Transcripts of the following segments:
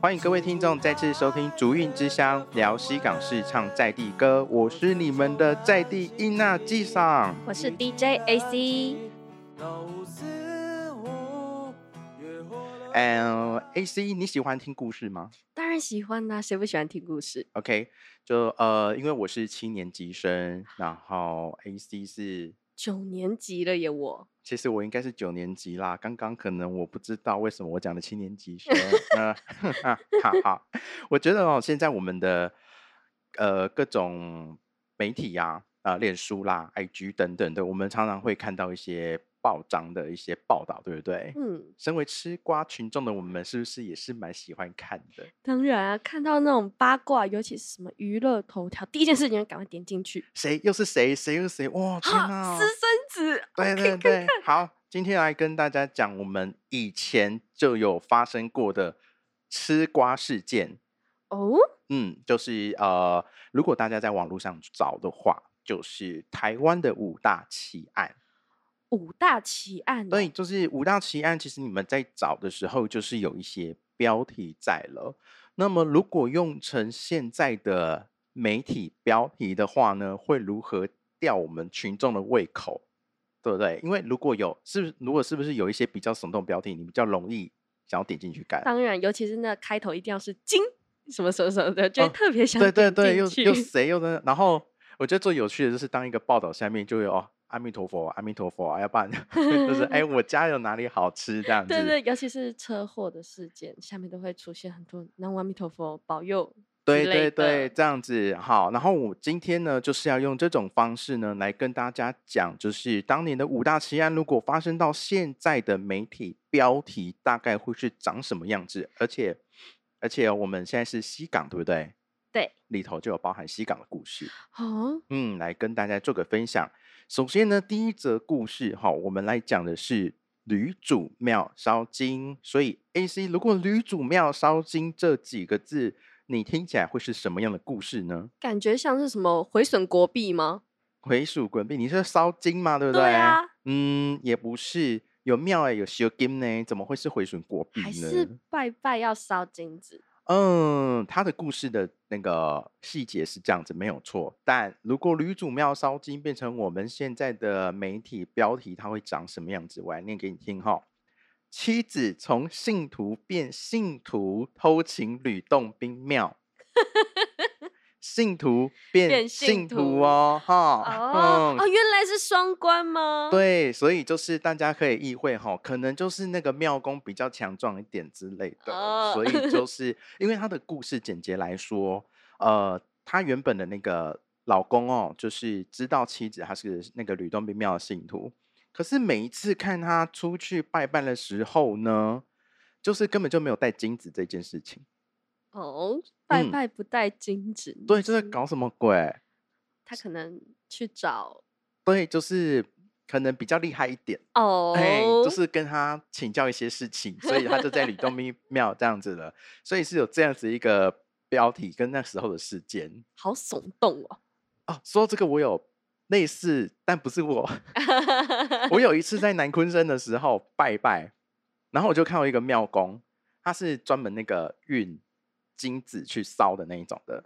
欢迎各位听众再次收听《竹韵之乡》，聊西港市唱在地歌。我是你们的在地音娜纪赏，我是 DJ AC。嗯，AC，你喜欢听故事吗？当然喜欢啦，谁不喜欢听故事？OK，就呃，因为我是七年级生，然后 AC 是。九年级了耶！我其实我应该是九年级啦。刚刚可能我不知道为什么我讲的七年级生。嗯，好好，我觉得哦，现在我们的呃各种媒体呀，啊，脸书啦、IG 等等的，我们常常会看到一些。报章的一些报道，对不对？嗯，身为吃瓜群众的我们，是不是也是蛮喜欢看的？当然啊，看到那种八卦，尤其是什么娱乐头条，第一件事情赶快点进去。谁又是谁？谁又是谁？哇，天啊！私生子。对对对，好，今天来跟大家讲我们以前就有发生过的吃瓜事件。哦，嗯，就是呃，如果大家在网络上找的话，就是台湾的五大奇案。五大奇案，对，就是五大奇案。其实你们在找的时候，就是有一些标题在了。那么，如果用成现在的媒体标题的话呢，会如何吊我们群众的胃口，对不对？因为如果有是，如果是不是有一些比较耸动标题，你比较容易想要点进去看。当然，尤其是那开头一定要是金什么什么什么的，就特别想对对对，又又谁又在？然后我觉得最有趣的就是当一个报道下面就有。阿弥陀佛，阿弥陀佛，要不然就 是哎，我家有哪里好吃这样子。对对，尤其是车祸的事件，下面都会出现很多南无阿弥陀佛保佑。对对对，这样子好。然后我今天呢，就是要用这种方式呢，来跟大家讲，就是当年的五大奇案，如果发生到现在的媒体标题，大概会是长什么样子？而且而且我们现在是西港，对不对？对，里头就有包含西港的故事。哦，嗯，来跟大家做个分享。首先呢，第一则故事哈，我们来讲的是吕祖庙烧金。所以，A C，如果吕祖庙烧金这几个字，你听起来会是什么样的故事呢？感觉像是什么毁损国币吗？毁损国币，你是烧金吗？对不对？对啊。嗯，也不是，有庙哎，有烧金呢，怎么会是毁损国币呢？还是拜拜要烧金子？嗯，他的故事的那个细节是这样子，没有错。但如果女主庙烧金变成我们现在的媒体标题，它会长什么样子？我来念给你听哈。妻子从信徒变信徒，偷情吕洞宾庙。信徒变信徒哦，哈哦哦，原来是双关吗？对，所以就是大家可以意会哈，可能就是那个庙公比较强壮一点之类的，所以就是 因为他的故事简洁来说，呃，他原本的那个老公哦，就是知道妻子他是那个吕洞宾庙的信徒，可是每一次看他出去拜拜的时候呢，就是根本就没有带金子这件事情。哦，拜拜不带金子，对，这在搞什么鬼？他可能去找，对，就是可能比较厉害一点哦，哎，就是跟他请教一些事情，所以他就在吕洞宾庙这样子了，所以是有这样子一个标题跟那时候的事件，好耸动哦。哦，说这个我有类似，但不是我，我有一次在南昆山的时候拜拜，然后我就看到一个庙公，他是专门那个运。金子去烧的那一种的，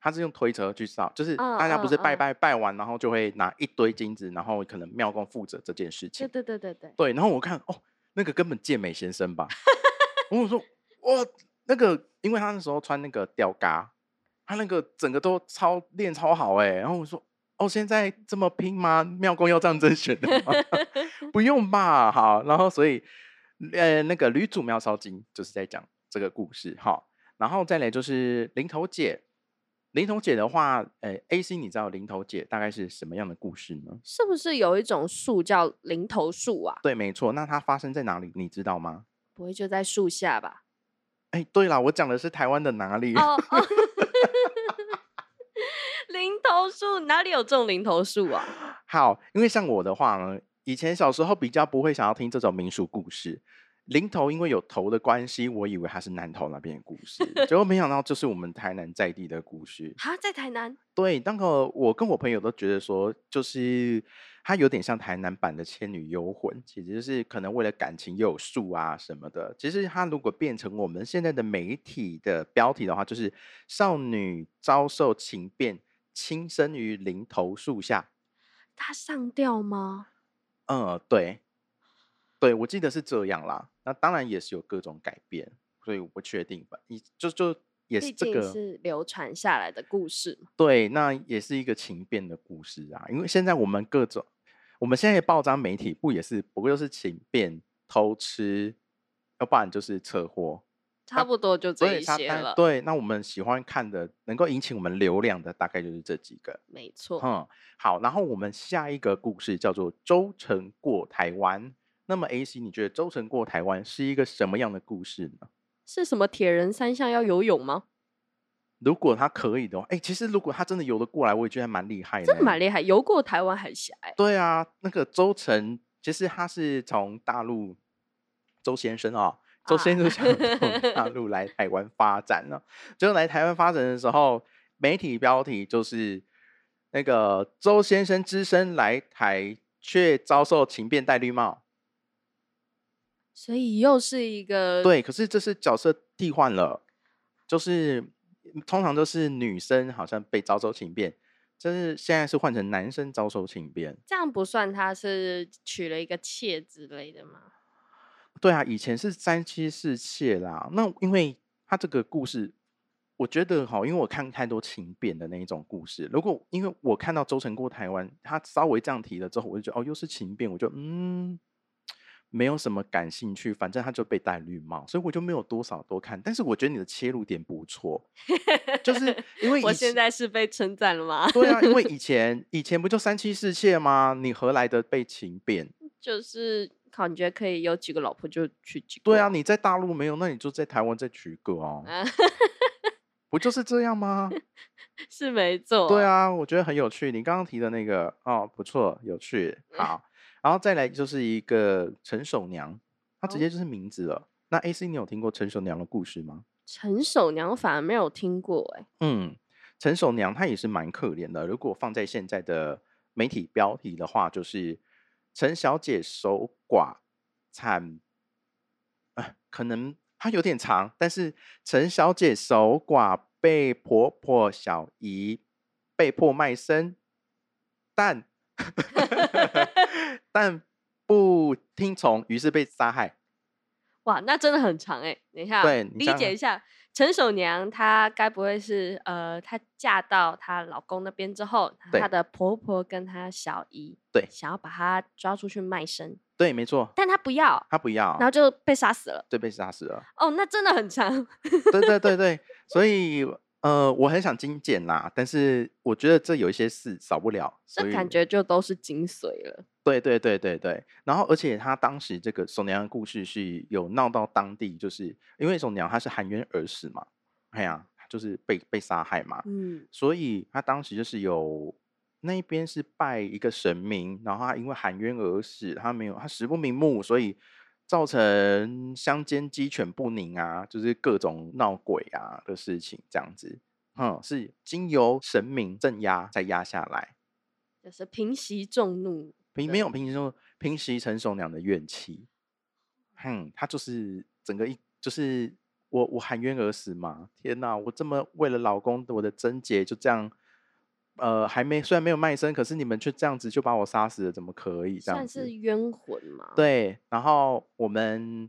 他是用推车去烧，就是大家不是拜拜拜完，然后就会拿一堆金子，然后可能庙公负责这件事情。对对对对对。对，然后我看哦，那个根本健美先生吧，我说哇，那个因为他那时候穿那个吊嘎，他那个整个都超练超好哎，然后我说哦，现在这么拼吗？庙公要这样甄选的吗？不用吧，好，然后所以呃，那个吕祖庙烧金就是在讲这个故事，哈。然后再来就是零头姐，零头姐的话，呃，A C，你知道零头姐大概是什么样的故事呢？是不是有一种树叫零头树啊？对，没错。那它发生在哪里？你知道吗？不会就在树下吧？哎，对了，我讲的是台湾的哪里？零头树哪里有种零头树啊？好，因为像我的话呢，以前小时候比较不会想要听这种民俗故事。林头因为有头的关系，我以为他是南投那边的故事，结果没想到就是我们台南在地的故事。哈，在台南对，那个我跟我朋友都觉得说，就是它有点像台南版的《倩女幽魂》，其实就是可能为了感情又有树啊什么的。其实它如果变成我们现在的媒体的标题的话，就是少女遭受情变，轻生于林头树下。他上吊吗？嗯，对，对，我记得是这样啦。那当然也是有各种改变，所以我不确定吧。你就就也是这个是流传下来的故事嘛。对，那也是一个情变的故事啊。因为现在我们各种，我们现在的报章媒体不也是不过就是情变、偷吃，要不然就是车祸。差不多就所这些了。对，那我们喜欢看的，能够引起我们流量的，大概就是这几个。没错。嗯，好，然后我们下一个故事叫做《周成过台湾》。那么 A C，你觉得《周成过台湾》是一个什么样的故事呢？是什么铁人三项要游泳吗？如果他可以的话，哎、其实如果他真的游得过来，我也觉得还蛮厉害的。真的蛮厉害，游过台湾海峡、欸。对啊，那个周成其实他是从大陆周先生啊、周先生想从大陆来台湾发展了、就来台湾发展的时候，媒体标题就是那个周先生只身来台，却遭受情变戴绿帽。所以又是一个对，可是这是角色替换了，就是通常都是女生好像被招收情变，就是现在是换成男生招收情变。这样不算他是娶了一个妾之类的吗？对啊，以前是三妻四妾啦。那因为他这个故事，我觉得哈，因为我看太多情变的那一种故事，如果因为我看到周成过台湾，他稍微这样提了之后，我就觉得哦，又是情变，我就嗯，没有什么感兴趣，反正他就被戴绿帽，所以我就没有多少多看。但是我觉得你的切入点不错，就是 因为我现在是被称赞了吗？对啊，因为以 前以前不就三妻四妾吗？你何来的被情变？就是靠，你觉得可以有几个老婆就娶几个？对啊，，你在大陆没有，那你就在台湾再娶一个哦。啊，不就是这样吗？是没错。对，啊，我觉得很有趣。你刚刚提的那个哦，不错，有趣。好，然后再来就是一个陈守娘，她直接就是名字了。那 A C，你有听过陈守娘的故事吗？陈守娘反而没有听过哎、嗯，陈守娘她也是蛮可怜的。如果放在现在的媒体标题的话，就是陈小姐守寡惨，啊，可能它有点长，但是陈小姐守寡被婆婆小姨被迫卖身，但但不听从，于是被杀害。哇，那真的很长哎、等一下，理对你想想解一下，陈守娘她该不会是呃，她嫁到她老公那边之后，她的婆婆跟她小姨对想要把她抓出去卖身，对，没错，但她不要，她不要然，后就被杀死了。对，被杀死了。哦，那真的很长。对对对对，所以呃，我很想精简啦，但是我觉得这有一些事少不了，这感觉就都是精髓了。对对对对对。然后，而且他当时这个守娘的故事是有闹到当地，就是因为守娘她是含冤而死嘛，哎呀，就是被被杀害嘛，嗯，所以他当时就是有那一边是拜一个神明，然后他因为含冤而死，他没有他死不瞑目，所以造成乡间鸡犬不宁啊，就是各种闹鬼啊的事情，这样子，嗯，是经由神明镇压再压下来，就是平息众怒。平没有平时说平息陈守娘的怨气，哼，他就是整个一就是我我含冤而死嘛，天哪，我这么为了老公我的贞洁就这样，呃，还没虽然没有卖身，可是你们却这样子就把我杀死了，怎么可以这样算子？是冤魂嘛？，对，然后我们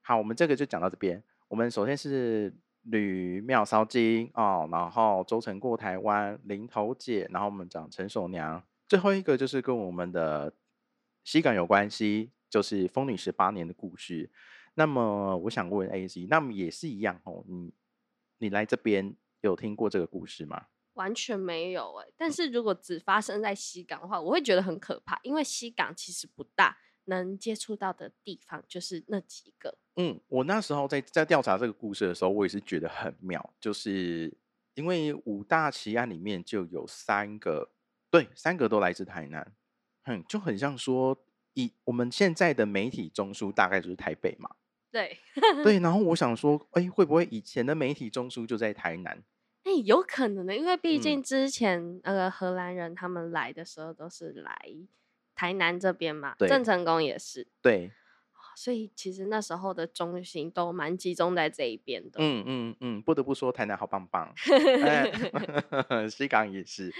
好，我们这个就讲到这边。我们首先是吕妙烧金哦，然后周成过台湾，林头姐，然后我们讲陈守娘，最后一个就是跟我们的西港有关系，就是疯女十八年的故事。那么我想问 A C，那么也是一样哦，你你来这边有听过这个故事吗？完全没有哎、但是如果只发生在西港的话，我会觉得很可怕，因为西港其实不大，能接触到的地方就是那几个。嗯，我那时候在在调查这个故事的时候，我也是觉得很妙，就是因为五大奇案里面就有三个，对，三个都来自台南，嗯，就很像说以我们现在的媒体中枢大概就是台北嘛，对，对，然后我想说，哎，会不会以前的媒体中枢就在台南？哎、有可能的，因为毕嗯。竟之前那个荷兰人他们来的时候都是来台南这边嘛，对。郑成功也是，对，所以其实那时候的中心都蛮集中在这一边的。嗯嗯嗯，不得不说台南好棒棒，哎 西港也是。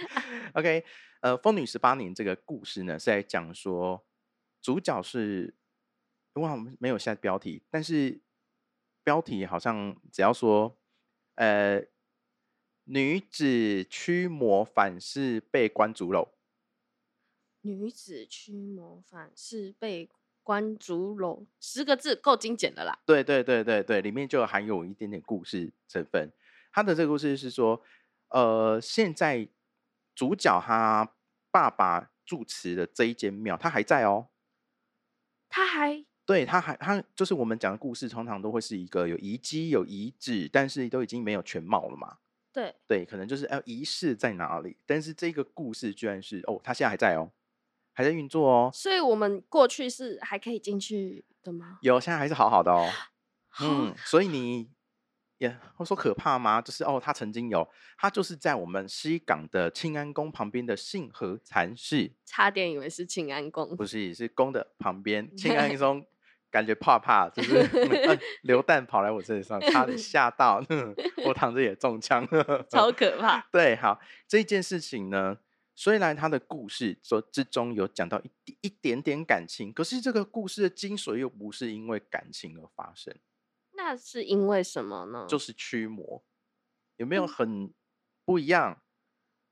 OK，呃，《风女十八年》这个故事呢是在讲说，主角是，我们没有下标题，但是标题好像只要说，呃，女子驱魔反噬被关竹篓，女子驱魔反是被关竹楼，十个字够精简的啦。对对对对对，里面就含有一点点故事成分。他的这个故事是说，呃，现在主角他爸爸住持的这一间庙，他还在哦。他还对，他还他就是我们讲的故事，通常都会是一个有遗迹、有遗址，但是都已经没有全貌了嘛。对对，可能就是呃仪式在哪里，但是这个故事居然是哦，他现在还在哦，还在运作哦，所以我们过去是还可以进去的吗？有现在还是好好的哦。嗯，所以你也会说可怕吗？就是哦，他曾经有，他就是在我们西港的庆安宫旁边的信和禅寺，差点以为是庆安宫。不是是宫的旁边，庆安宫。感觉怕怕，就是、呃流弹跑来我身上，差点吓到，我躺着也中枪。超可怕。对，好，这件事情呢，虽然他的故事说之中有讲到一一点点感情，可是这个故事的精髓又不是因为感情而发生，那是因为什么呢？就是驱魔，有没有嗯很不一样？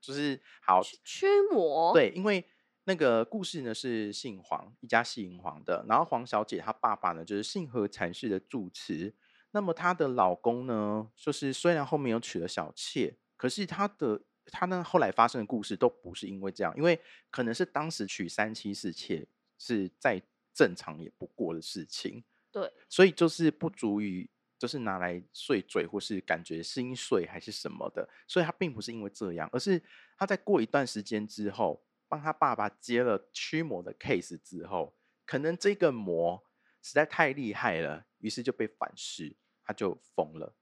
就是好，驱驱魔。，对，因为那个故事呢是姓黄，一家姓黄的，然后黄小姐她爸爸呢就是信和禅师的住持，那么她的老公呢，就是虽然后面有娶了小妾，可是她的她呢后来发生的故事都不是因为这样，因为可能是当时娶三妻四妾是再正常也不过的事情，对，所以就是不足以就是拿来碎嘴或是感觉心碎还是什么的，所以他并不是因为这样，而是他在过一段时间之后，帮他爸爸接了驱魔的 case 之后，可能这个魔实在太厉害了，于是就被反噬，他就疯了。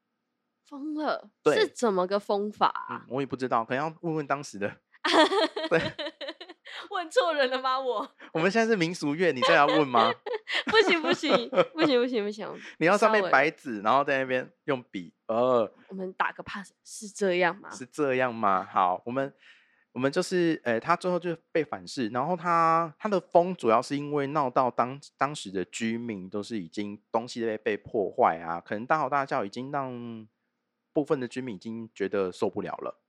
疯了。对是怎么个疯法嗯啊？，我也不知道，可能要问问当时的。对，问错人了吗？我我们现在是民俗乐，你这样问吗？不行不行 不行不行不行，你要上面白纸，然后在那边用笔，呃，我们打个 pass 是这样吗？是这样吗？好，我们我们就是，呃，他最后就被反噬，然后他他的疯主要是因为闹到当当时的居民都是已经东西被被破坏啊，可能大吼大叫，已经让部分的居民已经觉得受不了了，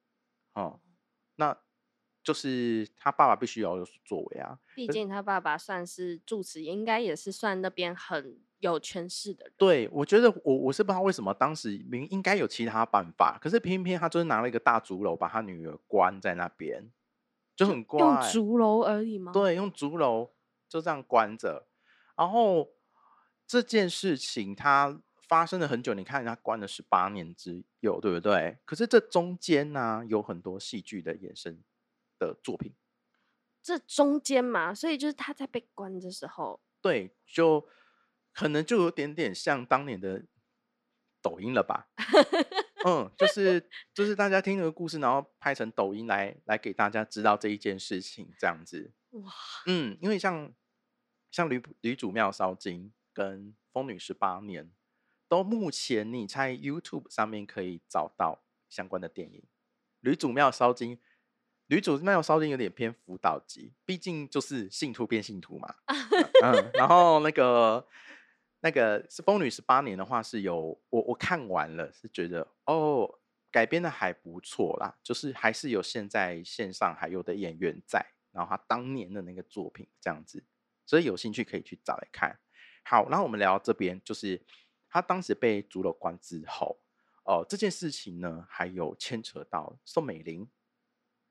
哦，那就是他爸爸必须要有所作为啊，毕竟他爸爸算是住持，应该也是算那边很有权势的人。对，我觉得我我是不知道为什么当时明应该有其他办法，可是偏偏他就是拿了一个大竹篓把他女儿关在那边，就很怪。用竹篓而已吗？，对，用竹篓就这样关着。然后这件事情它发生了很久，你看它关了十八年之久，对不对？可是这中间呢、有很多戏剧的衍生的作品，这中间嘛，所以就是他在被关的时候，对，就可能就有点点像当年的抖音了吧。嗯，就是就是大家听这个故事，然后拍成抖音来来给大家知道这一件事情，这样子。哇，嗯，因为像像吕吕祖庙烧金跟疯女十八年，都目前你在 YouTube 上面可以找到相关的电影。吕祖庙烧金，吕祖庙烧金有点偏辅导级，毕竟就是信徒变信徒嘛。嗯，然后那个那个是风女十八年的话，是有我我看完了，是觉得哦改编的还不错啦，就是还是有现在线上还有的演员在，然后他当年的那个作品这样子，所以有兴趣可以去找来看。好，然后我们聊到这边，就是他当时被逐了官之后，哦、这件事情呢，还有牵扯到宋美龄，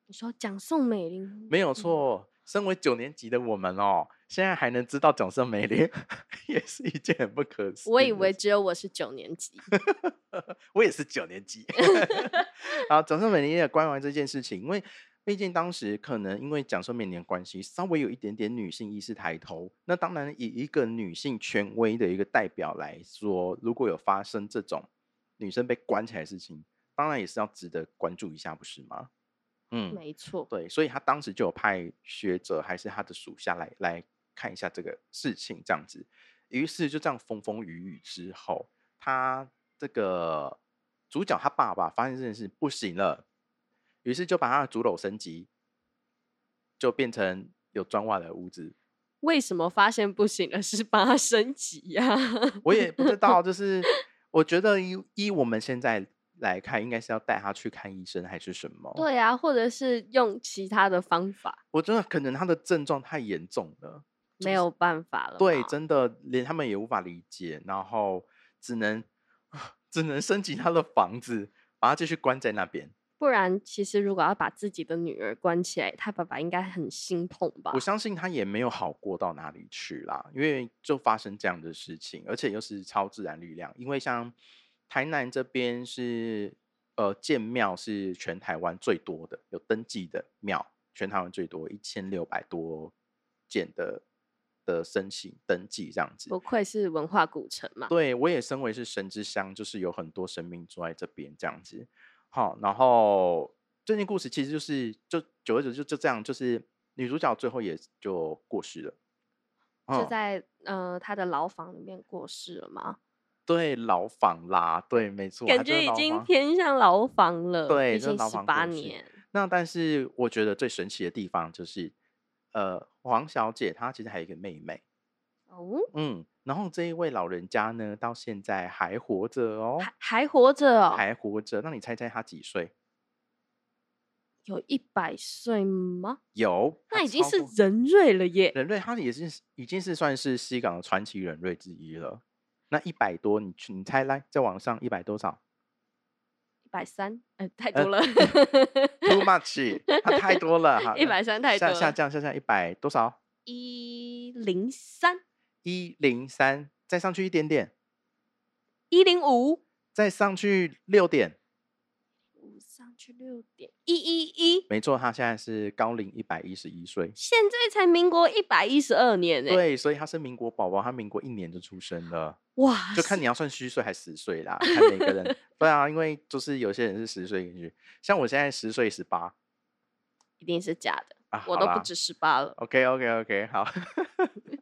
你说讲宋美龄没有嗯错。身为九年级的我们哦，现在还能知道蒋宋美龄，也是一件很不可思议。我以为只有我是九年级，我也是九年级。然后蒋宋美龄也关完这件事情，因为毕竟当时可能因为讲说缅甸关系，稍微有一点点女性意识抬头。那当然以一个女性权威的一个代表来说，如果有发生这种女生被关起来的事情，当然也是要值得关注一下，不是吗？嗯，没错，对，所以他当时就有派学者还是他的属下来来看一下这个事情，这样子。于是就这样风风雨雨之后，他这个主角他爸爸发现这件事不行了，于是就把他的竹篓升级，就变成有砖瓦的屋子。为什么发现不行了？是帮他升级呀？我也不知道，就 是我觉得依依我们现在。来看，应该是要带他去看医生还是什么？对啊，或者是用其他的方法。我真的可能他的症状太严重了，没有办法了。对，真的连他们也无法理解，然后只能 只能升级他的房子，把他继续关在那边。不然，其实如果要把自己的女儿关起来，他爸爸应该很心痛吧？我相信他也没有好过到哪里去啦，因为就发生这样的事情，而且又是超自然力量，因为像。台南这边是呃建庙是全台湾最多的，有登记的庙，全台湾最多一千六百多件的的申请登记这样子。不愧是文化古城嘛。对，我也身为是神之乡，就是有很多神明住在这边这样子。好，然后这件故事其实就是就久而久之就就这样，就是女主角最后也就过世了，就在呃她的牢房里面过世了吗？对牢房啦，对，没错，感觉已经偏向牢房了。对，已经十八年。那但是我觉得最神奇的地方就是，呃，黄小姐她其实还有一个妹妹。哦。嗯，然后这一位老人家呢，到现在还活着哦，还还活着哦，还活着。那你猜猜他几岁？有一百岁吗？有，那已经是人瑞了耶。人瑞，他也是已经是算是西港的传奇人瑞之一了。那一百多，你去你猜来，在网上一百多少？一百三，呃，太多了。Too much，他太多了哈。一百三太多。下下降下降一百多少？一零三。一零三，再上去一点点。一零五。再上去六点。上去六点一一一，没错，他现在是高龄一百一十一岁，现在才民国一百一十二年呢。对，所以他是民国宝宝，他民国一年就出生了。哇，就看你要算虚岁还是实岁啦，看每个人。对啊，因为就是有些人是十岁进去，像我现在十岁十八，一定是假的啊，我都不止十八了。OK OK OK，好，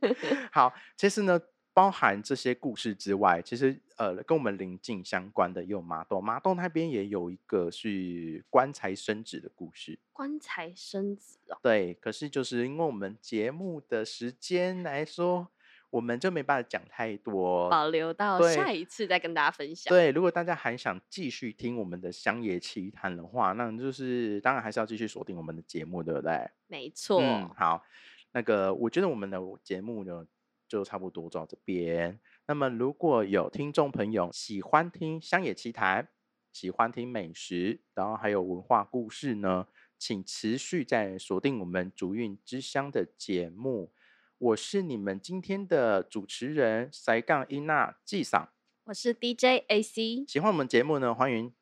好，其实呢。包含这些故事之外，其实呃，跟我们邻近相关的有麻豆，麻豆那边也有一个是棺材生子的故事。棺材生子哦，对，可是就是因为我们节目的时间来说，我们就没办法讲太多，保留到下一次再跟大家分享。对，如果大家还想继续听我们的乡野奇谈的话，那就是当然还是要继续锁定我们的节目，对不对？没错。嗯，好，那个我觉得我们的节目呢。就差不多到这边。那么，如果有听众朋友喜欢听乡野奇谈，喜欢听美食，然后还有文化故事呢，请持续在锁定我们竹韵之乡的节目。我是你们今天的主持人塞杠伊娜纪赏，我是 DJ AC。喜欢我们节目呢，欢迎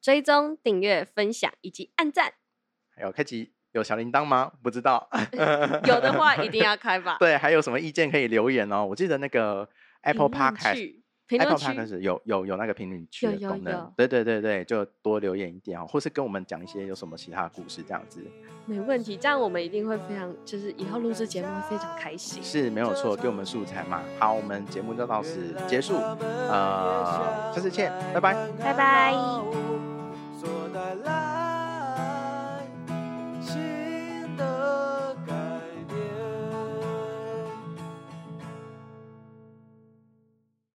追踪、订阅、分享以及按赞，还有开启。有小铃铛吗？不知道，有的话一定要开吧。对，还有什么意见可以留言哦。我记得那个 Apple Podcast，Apple Podcast 有有有那个评论区的功能。对对对对，就多留言一点哦，或是跟我们讲一些有什么其他的故事这样子。没问题，这样我们一定会非常，就是以后录制节目会非常开心。是没有错，给我们素材嘛。好，我们节目就到此结束，呃，下次见，拜拜，拜拜。